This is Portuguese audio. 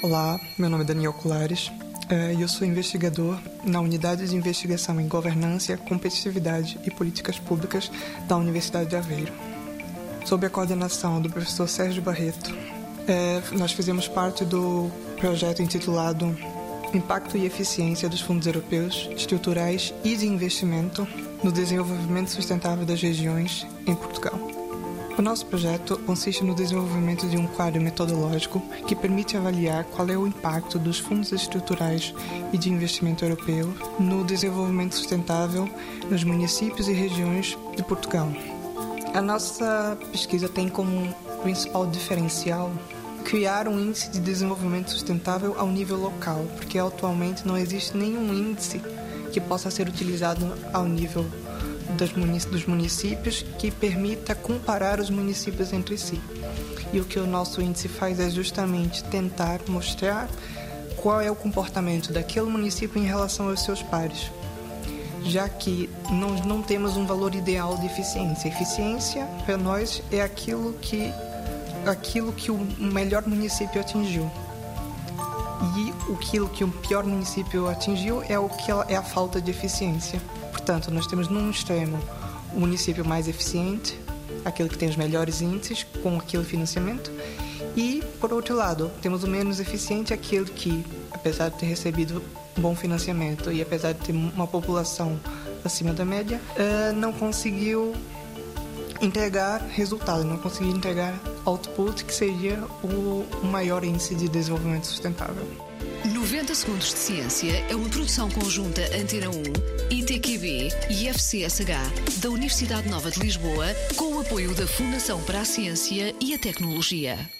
Olá, meu nome é Daniel Colares eh, e eu sou investigador na Unidade de Investigação em Governança, Competitividade e Políticas Públicas da Universidade de Aveiro. Sob a coordenação do professor Sérgio Barreto, eh, nós fizemos parte do projeto intitulado Impacto e Eficiência dos Fundos Europeus Estruturais e de Investimento no Desenvolvimento Sustentável das Regiões em Portugal. O nosso projeto consiste no desenvolvimento de um quadro metodológico que permite avaliar qual é o impacto dos fundos estruturais e de investimento europeu no desenvolvimento sustentável nos municípios e regiões de Portugal. A nossa pesquisa tem como principal diferencial criar um índice de desenvolvimento sustentável ao nível local, porque atualmente não existe nenhum índice que possa ser utilizado ao nível dos municípios que permita comparar os municípios entre si. E o que o nosso índice faz é justamente tentar mostrar qual é o comportamento daquele município em relação aos seus pares, já que nós não temos um valor ideal de eficiência. Eficiência, para nós, é aquilo que, aquilo que o melhor município atingiu. E aquilo que o pior município atingiu é o que é a falta de eficiência. Portanto, nós temos num extremo o município mais eficiente, aquele que tem os melhores índices com aquele financiamento, e por outro lado, temos o menos eficiente, aquele que, apesar de ter recebido bom financiamento e apesar de ter uma população acima da média, eh, não conseguiu entregar resultado, não conseguiu entregar output, que seria o maior índice de desenvolvimento sustentável. 90 Segundos de Ciência é uma produção conjunta Antena 1, ITQB e FCSH da Universidade Nova de Lisboa, com o apoio da Fundação para a Ciência e a Tecnologia.